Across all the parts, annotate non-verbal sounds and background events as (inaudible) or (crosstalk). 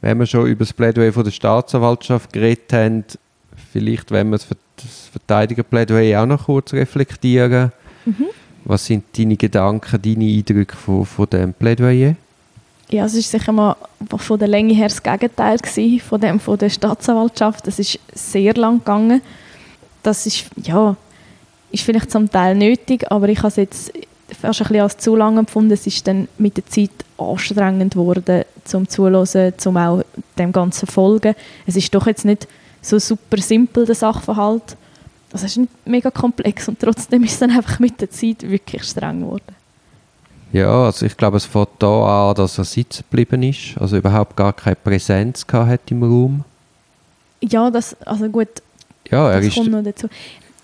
wenn wir schon über das Plädoyer von der Staatsanwaltschaft geredet haben, vielleicht, wenn wir das Verteidigerplädoyer auch noch kurz reflektieren. Mhm. Was sind deine Gedanken, deine Eindrücke von, von dem Plädoyer? Ja, es ist sicher mal von der Länge her das Gegenteil gewesen, von dem von der Staatsanwaltschaft. Es ist sehr lang gegangen. Das ist, ja, ist vielleicht zum Teil nötig, aber ich habe es jetzt fast ein bisschen als zu lang empfunden. Es ist dann mit der Zeit anstrengend geworden, zum Zuhören, zum auch dem Ganzen folgen. Es ist doch jetzt nicht so super simpel, der Sachverhalt. Also es ist nicht mega komplex und trotzdem ist es dann einfach mit der Zeit wirklich streng geworden. Ja, also ich glaube, es fängt da an, dass er sitzen geblieben ist, also überhaupt gar keine Präsenz hat im Raum. Ja, das, also gut, ja, er das ist kommt noch dazu.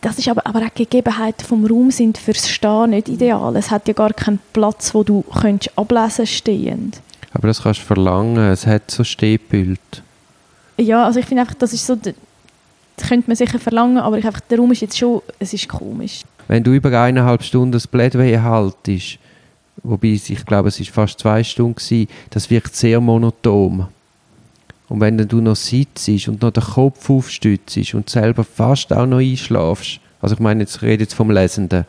Das ist aber, aber auch die Gegebenheiten vom Raum sind fürs Stehen nicht ideal. Es hat ja gar keinen Platz, wo du könntest ablesen stehend. Aber das kannst du verlangen, es hat so Stehpult. Ja, also ich finde einfach, das ist so, das könnte man sicher verlangen, aber ich einfach, der Raum ist jetzt schon, es ist komisch. Wenn du über eineinhalb Stunden das Plädoyer haltest, wobei ich glaube, es ist fast zwei Stunden gewesen, das wirkt sehr monoton. Und wenn du noch sitzt und noch den Kopf aufstützt und selber fast auch noch einschlafst, also ich meine, jetzt rede jetzt vom Lesenden,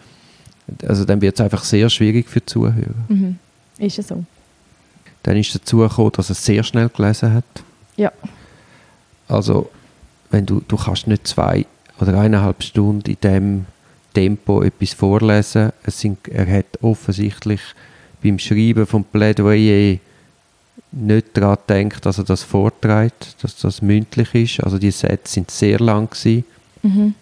also dann wird es einfach sehr schwierig für die Zuhörer. Mhm. Ist es so. Dann ist dazu gekommen, dass er sehr schnell gelesen hat. Ja. Also, wenn du, du kannst nicht zwei oder eineinhalb Stunden in dem Tempo etwas vorlesen. Es sind, er hat offensichtlich beim Schreiben vom Plädoyer nicht daran gedacht, dass er das vorträgt, dass das mündlich ist. Also die Sätze sind sehr lang gewesen. Mhm.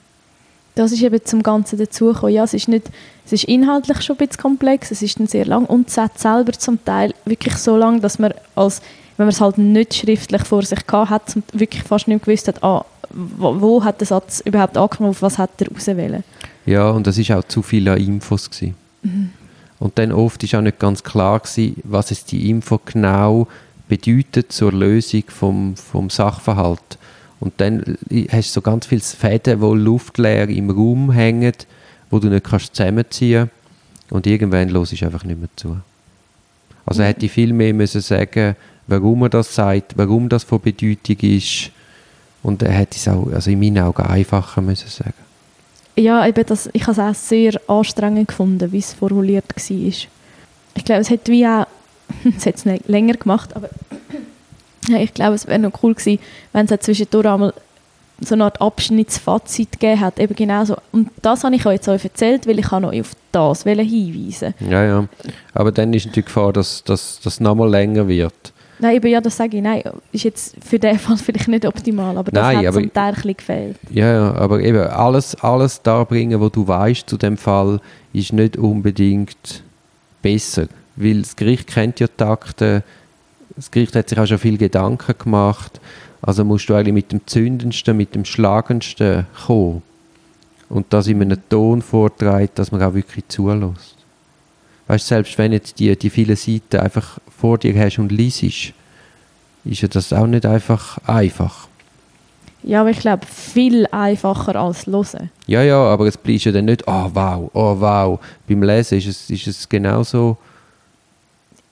Das ist eben zum Ganzen dazugekommen. Ja, es ist, nicht, es ist inhaltlich schon ein bisschen komplex, es ist dann sehr lang und Sätze selber zum Teil wirklich so lang, dass man als, wenn man es halt nicht schriftlich vor sich gehabt hat, wirklich fast nicht gewusst hat, ah, wo, wo, hat der Satz überhaupt angefangen, auf was hat er auswählen. Ja, und das ist auch zu viel an Infos gewesen. Mhm. Und dann oft ist auch nicht ganz klar gewesen, was es die Info genau bedeutet zur Lösung vom, vom Sachverhalt. Und dann hast du so ganz viele Fäden, die luftleer im Raum hängen, wo du nicht kannst zusammenziehen und irgendwann los ich einfach nicht mehr zu. Also mhm. hätte ich viel mehr müssen sagen, warum er das sagt, warum das von Bedeutung ist und er hätte es auch, also in meinen Augen einfacher müssen sagen. Ja, eben das, ich habe es auch sehr anstrengend gefunden, wie es formuliert war. Ich glaube, es hätte wie auch, (laughs) es hat es länger gemacht, aber ich glaube, es wäre noch cool gewesen, wenn es zwischendurch einmal so eine Art Abschnittsfazit gegeben hat. Eben genau so. Und das habe ich euch jetzt auch erzählt, weil ich noch auf das hinweisen Ja, ja. Aber dann ist natürlich die Gefahr, dass das nochmal länger wird. Nein, eben, ja, das sage ich. Nein, ist jetzt für den Fall vielleicht nicht optimal, aber das Nein, hat aber, zum Teil ein gefehlt. Ja, ja, aber eben alles, alles darbringen, was du weißt zu dem Fall, ist nicht unbedingt besser, weil das Gericht kennt ja die Akten, das Gericht hat sich auch schon viel Gedanken gemacht, also musst du eigentlich mit dem zündendsten, mit dem schlagendsten kommen und das in einem Ton vorträgt, dass man auch wirklich zulässt. Weißt, selbst wenn jetzt die, die vielen Seiten einfach vor dir hast und liest, ist ja das auch nicht einfach einfach. Ja, aber ich glaube, viel einfacher als hören. Ja, ja, aber es bleibt ja dann nicht, oh wow, oh wow. Beim Lesen ist es, ist es genauso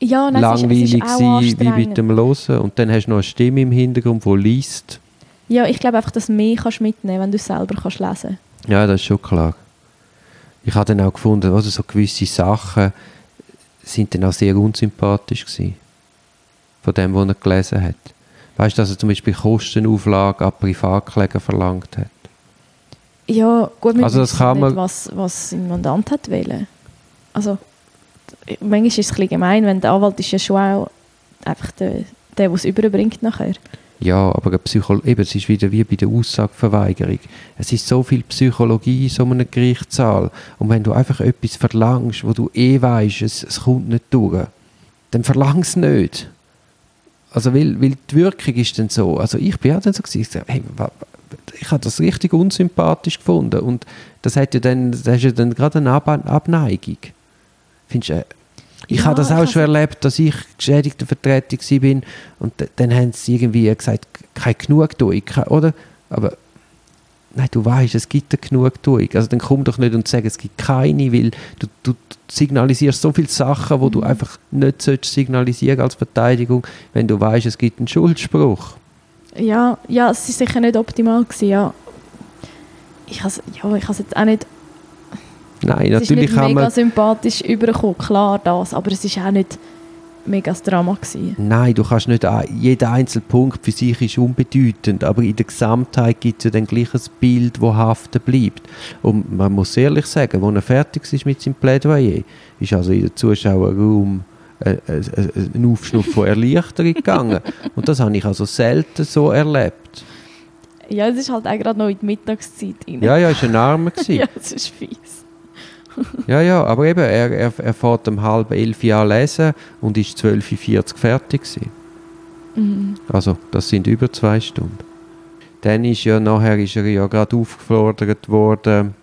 ja, nein, langweilig es ist, es ist wie mit dem Hören. Und dann hast du noch eine Stimme im Hintergrund, die liest. Ja, ich glaube einfach, dass du mehr kannst mitnehmen wenn du selber kannst lesen kannst. Ja, das ist schon klar ich habe dann auch gefunden, also so gewisse Sachen sind dann auch sehr unsympathisch gewesen. Von dem, was er gelesen hat. Weißt du, dass er zum Beispiel Kostenauflage an Privatkläger verlangt hat? Ja, gut, wir also das kann man nicht, was, was sein Mandant hat wählen. Also, manchmal ist es ein bisschen gemein, wenn der Anwalt ist ja schon auch einfach der, der, es überbringt nachher. Ja, aber Psycho eben, es ist wieder wie bei der Aussageverweigerung. Es ist so viel Psychologie in so einem Gerichtssaal. Und wenn du einfach etwas verlangst, wo du eh weißt, es, es kommt nicht durch, dann verlang es nicht. Also, weil, weil die Wirkung ist dann so. Also, ich bin ja dann so gewesen, hey, ich habe das richtig unsympathisch gefunden. Und das hat ja dann, das ist ja dann gerade eine Ab Abneigung. Findest du, äh, ich ja, habe das auch schon erlebt, dass ich geschädigte Vertretung war und dann haben sie irgendwie gesagt, kein Genugtuung, oder? Aber nein, du weißt, es gibt eine Genugtuung. Also dann komm doch nicht und sag, es gibt keine, weil du, du signalisierst so viele Sachen, wo mhm. du einfach nicht signalisieren als Verteidigung, wenn du weißt, es gibt einen Schuldspruch. Ja, ja, es war sicher nicht optimal. Gewesen, ja. Ich habe ja, jetzt auch nicht... Nein, natürlich es ist nicht mega sympathisch übergekommen, klar das, aber es ist auch nicht mega Drama gewesen. Nein, du kannst nicht, jeder einzelne Punkt für sich ist unbedeutend, aber in der Gesamtheit gibt es ja dann gleich ein Bild, das haften bleibt. Und man muss ehrlich sagen, als er fertig ist mit seinem Plädoyer, ist also in den Zuschauerraum ein, ein, ein Aufschnuff von Erleichterung gegangen. (laughs) Und das habe ich also selten so erlebt. Ja, es ist halt auch gerade noch in die Mittagszeit rein. Ja, ja, es war ein Armer. (laughs) ja, es ist fies. Ja, ja, aber eben, er, er, er fährt um halb elf Jahre lesen und ist 12.40 Uhr fertig Mhm. Also, das sind über zwei Stunden. Dann ist ja nachher ist er ja gerade aufgefordert worden,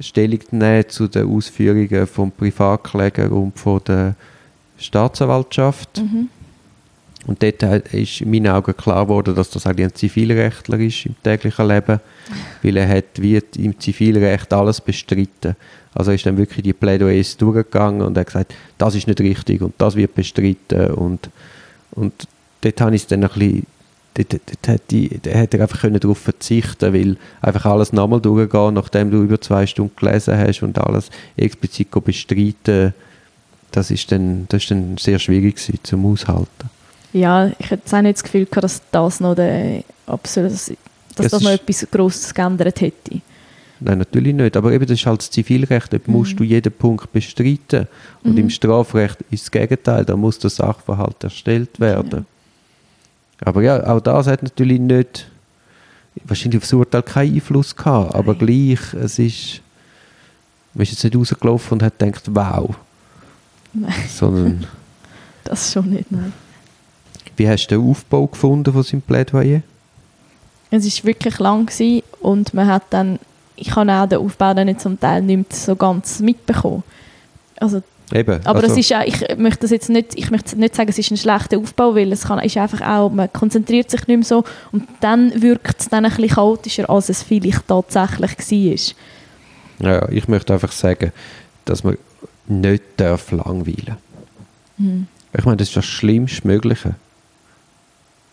Stellung zu nehmen zu den Ausführungen vom Privatkläger und von der Staatsanwaltschaft. Mhm. Und dort ist in meinen Augen klar geworden, dass das eigentlich ein Zivilrechtler ist im täglichen Leben, weil er hat wie im Zivilrecht alles bestritten. Also ist dann wirklich die Plädoyers durchgegangen und hat gesagt, das ist nicht richtig und das wird bestritten und, und dort habe ich es dann ein bisschen dort, dort dort hat er einfach darauf verzichten weil einfach alles nochmal durchgehen, nachdem du über zwei Stunden gelesen hast und alles explizit bestreiten, das ist dann, das ist dann sehr schwierig gewesen, zum Aushalten. Ja, ich hätte auch nicht das Gefühl gehabt, dass das noch der absolut, dass das, das noch etwas Grosses geändert hätte. Nein, natürlich nicht. Aber eben, das ist halt das Zivilrecht. Dort mhm. musst du jeden Punkt bestreiten. Und mhm. im Strafrecht ist das Gegenteil. Da muss der Sachverhalt erstellt werden. Ja. Aber ja, auch das hat natürlich nicht, wahrscheinlich auf das Urteil keinen Einfluss gehabt. Aber Nein. gleich, es ist, man ist jetzt nicht rausgelaufen und hat gedacht, wow. Nein. Sondern... (laughs) das schon nicht, nein. Wie hast du den Aufbau gefunden von seinem Plädoyer? Es war wirklich lang und man hat dann ich habe auch den Aufbau dann nicht zum Teil nicht so ganz mitbekommen. Also, Eben, aber also. es ist auch, ich möchte das jetzt nicht, ich möchte nicht sagen, es ist ein schlechter Aufbau, weil es kann, ist einfach auch, man konzentriert sich nicht mehr so und dann wirkt es dann ein bisschen chaotischer, als es vielleicht tatsächlich war. Ja, ich möchte einfach sagen, dass man nicht darf langweilen. Mhm. Ich meine, das ist das Schlimmste Mögliche.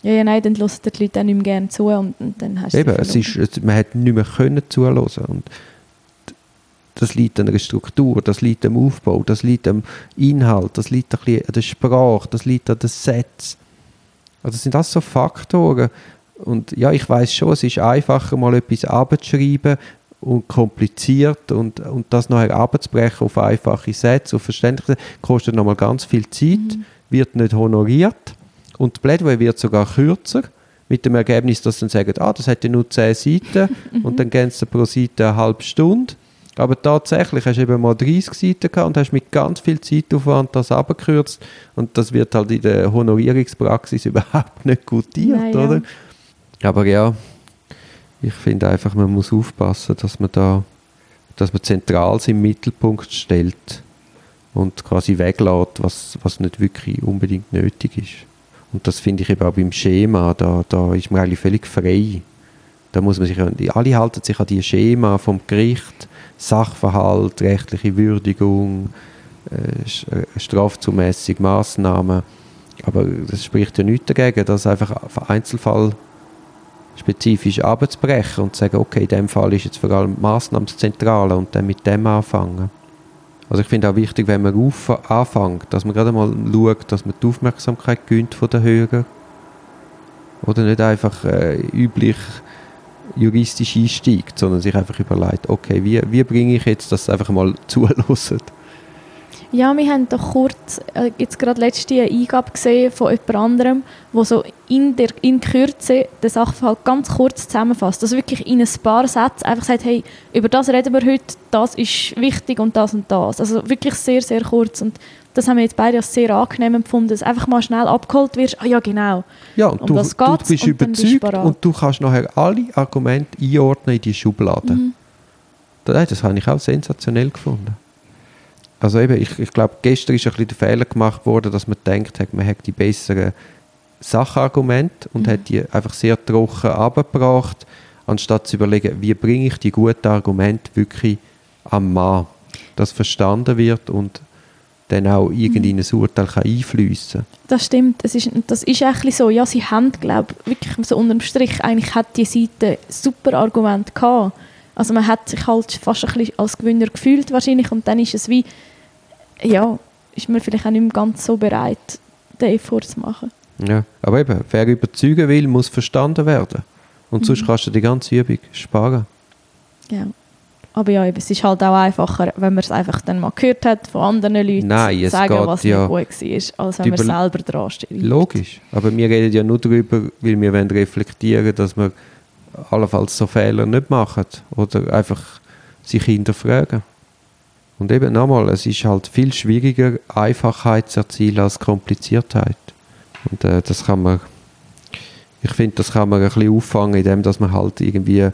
Ja, ja, nein, dann hören die Leute auch nicht mehr gerne zu und, und dann hast du Eben, es ist, man hat nicht mehr können zuhören und das liegt an der Struktur, das liegt am Aufbau, das liegt am Inhalt, das liegt ein bisschen an der Sprache, das liegt an den Sätzen. Also das sind alles so Faktoren und ja, ich weiß schon, es ist einfacher, mal etwas abzuschreiben und kompliziert und, und das nachher abzubrechen auf einfache Sätze, auf verständliche Sätze, kostet nochmal ganz viel Zeit, mhm. wird nicht honoriert und die Plädoyer wird sogar kürzer, mit dem Ergebnis, dass dann sagen, ah, das hätte nur 10 Seiten (laughs) und dann gehen sie pro Seite eine halbe Stunde. Aber tatsächlich hast du eben mal 30 Seiten gehabt und hast mit ganz viel Zeitaufwand das abgekürzt und das wird halt in der Honorierungspraxis (laughs) überhaupt nicht gutiert, Nein, oder? Ja. Aber ja, ich finde einfach, man muss aufpassen, dass man da, dass man zentral im Mittelpunkt stellt und quasi weglässt, was, was nicht wirklich unbedingt nötig ist. Und das finde ich eben auch beim Schema, da, da ist man eigentlich völlig frei. Da muss man sich, alle halten sich an die Schema vom Gericht, Sachverhalt, rechtliche Würdigung, äh, äh Strafzumessung, Massnahmen. Aber das spricht ja nichts dagegen, das einfach auf Einzelfall spezifisch abzubrechen und zu sagen, okay, in dem Fall ist jetzt vor allem Massnahmenzentrale und dann mit dem anfangen. Also ich finde auch wichtig, wenn man auf, anfängt, dass man gerade mal schaut, dass man die Aufmerksamkeit gönnt von den Hörern. Oder nicht einfach äh, üblich juristisch einsteigt, sondern sich einfach überlegt, okay, wie, wie bringe ich jetzt das einfach mal (laughs) zulassen? Ja, wir haben doch kurz, äh, jetzt gerade letzte eine Eingabe gesehen von jemand anderem, wo so in, der, in Kürze den Sachverhalt ganz kurz zusammenfasst. Also wirklich in ein paar Sätzen einfach sagt, hey, über das reden wir heute, das ist wichtig und das und das. Also wirklich sehr, sehr kurz. Und das haben wir jetzt beide als sehr angenehm empfunden, dass einfach mal schnell abgeholt wirst. Ah ja, genau. Ja, und um du, du bist und überzeugt bist und du kannst nachher alle Argumente einordnen in die Schublade. Mhm. Das, das habe ich auch sensationell gefunden. Also eben, ich, ich glaube, gestern ist ein bisschen der Fehler gemacht worden, dass man denkt, man hat die besseren Sachargumente und mhm. hat die einfach sehr trocken abgebracht. anstatt zu überlegen, wie bringe ich die guten Argumente wirklich am Mann, dass verstanden wird und dann auch irgendwie in ein Urteil kann einfließen Das stimmt, das ist, das ist eigentlich so. Ja, sie haben, glaube ich, wirklich so unterm Strich, eigentlich hat die Seite super Argument gehabt. Also man hat sich halt fast ein bisschen als Gewinner gefühlt wahrscheinlich und dann ist es wie, ja, ist man vielleicht auch nicht mehr ganz so bereit, den Effort zu machen. Ja, aber eben, wer überzeugen will, muss verstanden werden. Und sonst kannst du die ganze Übung sparen. Ja. Aber ja, eben, es ist halt auch einfacher, wenn man es einfach dann mal gehört hat von anderen Leuten, Nein, es sagen, geht was ja- nicht gut war, als wenn man selber dran steht. Logisch. Aber wir reden ja nur darüber, weil wir wollen reflektieren dass wir allenfalls so Fehler nicht machen. Oder einfach sich hinterfragen. Und eben nochmal, es ist halt viel schwieriger, Einfachheit zu erzielen als Kompliziertheit. Und äh, das kann man, ich finde, das kann man ein bisschen auffangen, indem dass man halt irgendwie äh,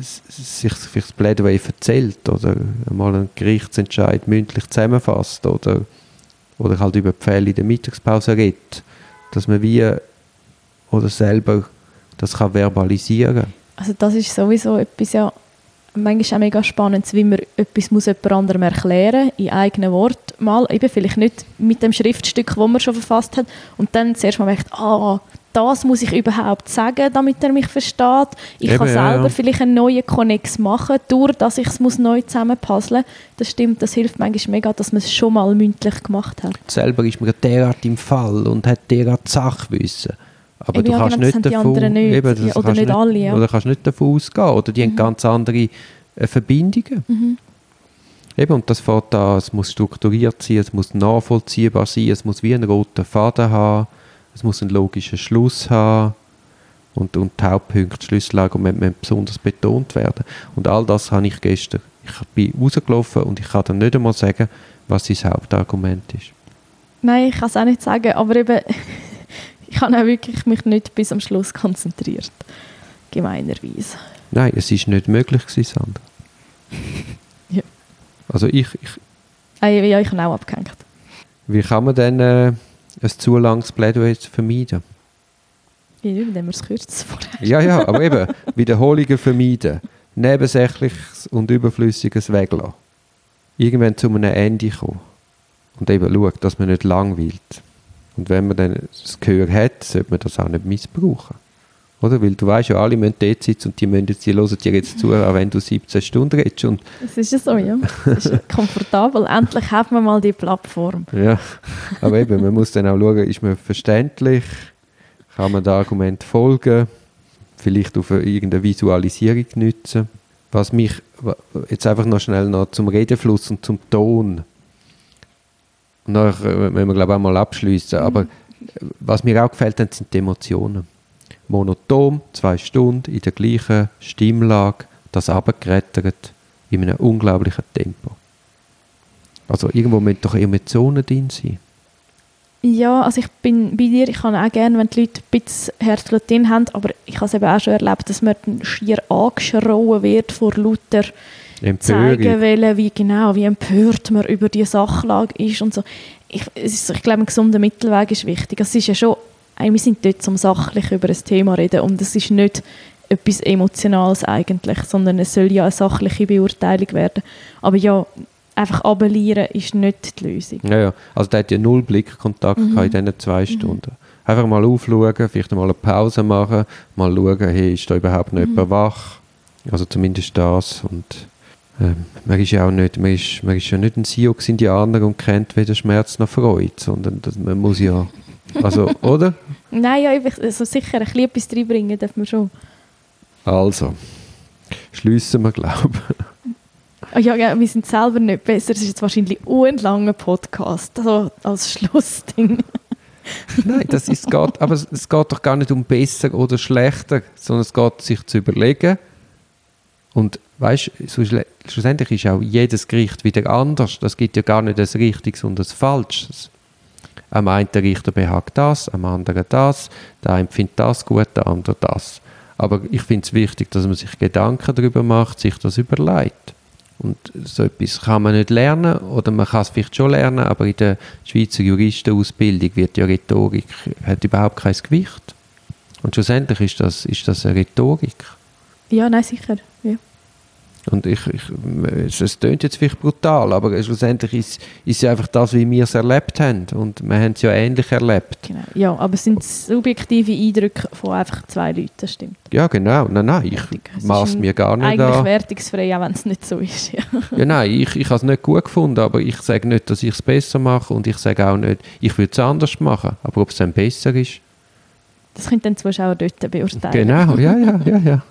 sich vielleicht das Plädoyer erzählt oder mal einen Gerichtsentscheid mündlich zusammenfasst oder, oder halt über die Fälle in der Mittagspause redet. Dass man wie oder selber das kann verbalisieren Also das ist sowieso etwas, ja, manchmal auch mega spannend, wie man etwas muss jemand anderem erklären in eigenen Worten mal, eben vielleicht nicht mit dem Schriftstück, das man schon verfasst hat und dann zuerst mal merkt, ah, das muss ich überhaupt sagen, damit er mich versteht. Ich Eben, kann ja, selber ja. vielleicht einen neuen Connex machen, durch dass ich es muss neu zusammenpuzzeln Das stimmt, das hilft manchmal mega, dass man es schon mal mündlich gemacht hat. selber ist man derart im Fall und hat derart Sachwissen. Aber Eben, du kannst genau, nicht davon, nicht. Eben, das Ja, oder kannst nicht alle, ja. Mhm. Oder kannst nicht davon ausgehen. Oder die haben ganz andere äh, Verbindungen. Mhm. Eben, und das fährt da, es muss strukturiert sein, es muss nachvollziehbar sein, es muss wie einen roten Faden haben, es muss einen logischen Schluss haben und, und die Hauptpunkte, Schlüsselargumente müssen besonders betont werden. Und all das habe ich gestern. Ich bin rausgelaufen und ich kann dann nicht einmal sagen, was sein Hauptargument ist. Nein, ich kann es auch nicht sagen, aber eben, ich habe auch wirklich mich nicht bis am Schluss konzentriert. Gemeinerweise. Nein, es ist nicht möglich gewesen, Sandra. (laughs) Ja. Also ich, ich, Ah, ja, ich habe auch abgehängt. wie kann man denn äh, ein zu langes Plädoyer vermeiden? Ja, indem wir es kürzen vorher. Ja, ja, aber eben, (laughs) Wiederholungen vermeiden, Nebensächliches und Überflüssiges weglassen. Irgendwann zu einem Ende kommen. Und eben schauen, dass man nicht langweilt. Und wenn man dann das Gehör hat, sollte man das auch nicht missbrauchen. Oder? Weil du weißt ja, alle müssen dort sitzen und die, müssen jetzt, die hören dir jetzt zu, auch wenn du 17 Stunden redest. Und Es ist ja so, ja. Es ist (laughs) komfortabel. Endlich hat man mal die Plattform. Ja, aber eben, man muss dann auch schauen, ist man verständlich, kann man dem Argument folgen, vielleicht auf eine- irgendeine Visualisierung nutzen. Was mich, jetzt einfach noch schnell noch zum Redefluss und zum Ton, nachher äh, müssen wir glaube ich auch mal abschließen, aber äh, was mir auch gefällt sind die Emotionen. Monoton, zwei Stunden in der gleichen Stimmlage, das abgerettert in einem unglaublichen Tempo. Also irgendwo müssen doch Emotionen drin sein. Ja, also ich bin bei dir, ich kann auch gerne, wenn die Leute ein bisschen Herzblut drin haben, aber ich habe es eben auch schon erlebt, dass man schier angeschrauen wird vor lauter zeigen Empörung. wollen, wie genau, wie empört man über die Sachlage ist und so. Ich, ist, ich glaube, ein gesunder Mittelweg ist wichtig. Es ist ja schon, wir sind dort zum sachlich über ein Thema reden und es ist nicht etwas Emotionales eigentlich, sondern es soll ja eine sachliche Beurteilung werden. Aber ja, einfach abellieren ist nicht die Lösung. Ja, ja. Also der hat ja null Blickkontakt Mhm. in diesen zwei Stunden. Einfach mal aufschauen, vielleicht mal eine Pause machen, mal schauen, hey, ist da überhaupt noch Mhm. jemand wach? Also zumindest das. Und ähm, man ist ja auch nicht, man ist, man ist ja nicht ein Sioux-Indianer und kennt weder Schmerz noch Freude, sondern das, man muss ja, also, (laughs) oder? Nein, ja, einfach, also sicher ein bisschen etwas reinbringen darf man schon. Also, schliessen wir, glaube Ah, ja, ja, wir sind selber nicht besser. Es ist jetzt wahrscheinlich ein langer Podcast, also als Schlussding. (laughs) Nein, das ist, geht, aber es geht doch gar nicht um besser oder schlechter, sondern es geht, sich zu überlegen. Und weißt, so schlussendlich ist auch jedes Gericht wieder anders. Das gibt ja gar nicht das Richtiges und das Falsches. Am einen Richter behagt das, am anderen das, der eine findet das gut, der andere das. Aber ich finde es wichtig, dass man sich Gedanken darüber macht, sich das überlegt. Und so etwas kann man nicht lernen oder man kann es vielleicht schon lernen, aber in der Schweizer Juristenausbildung wird ja Rhetorik hat überhaupt kein Gewicht. Und schlussendlich ist das, ist das eine Rhetorik. Ja, nein, sicher. Und ich, ich, es, klingt jetzt vielleicht brutal, aber schlussendlich ist, ist es einfach das, wie wir es erlebt haben. Und wir haben es ja ähnlich erlebt. Genau. Ja, aber es sind subjektive Eindrücke von einfach zwei Leuten, das stimmt. Ja, genau. Nein, nein, ich maß mir gar nicht Eigentlich an. wertungsfrei, auch wenn es nicht so ist. Ja. Ja, nein, ich, ich habe es nicht gut gefunden, aber ich sage nicht, dass ich es besser mache und ich sage auch nicht, ich würde es anders machen. Aber ob es dann besser ist, Das können dann die Zuschauer dort beurteilen. genau, ja, ja, ja, ja.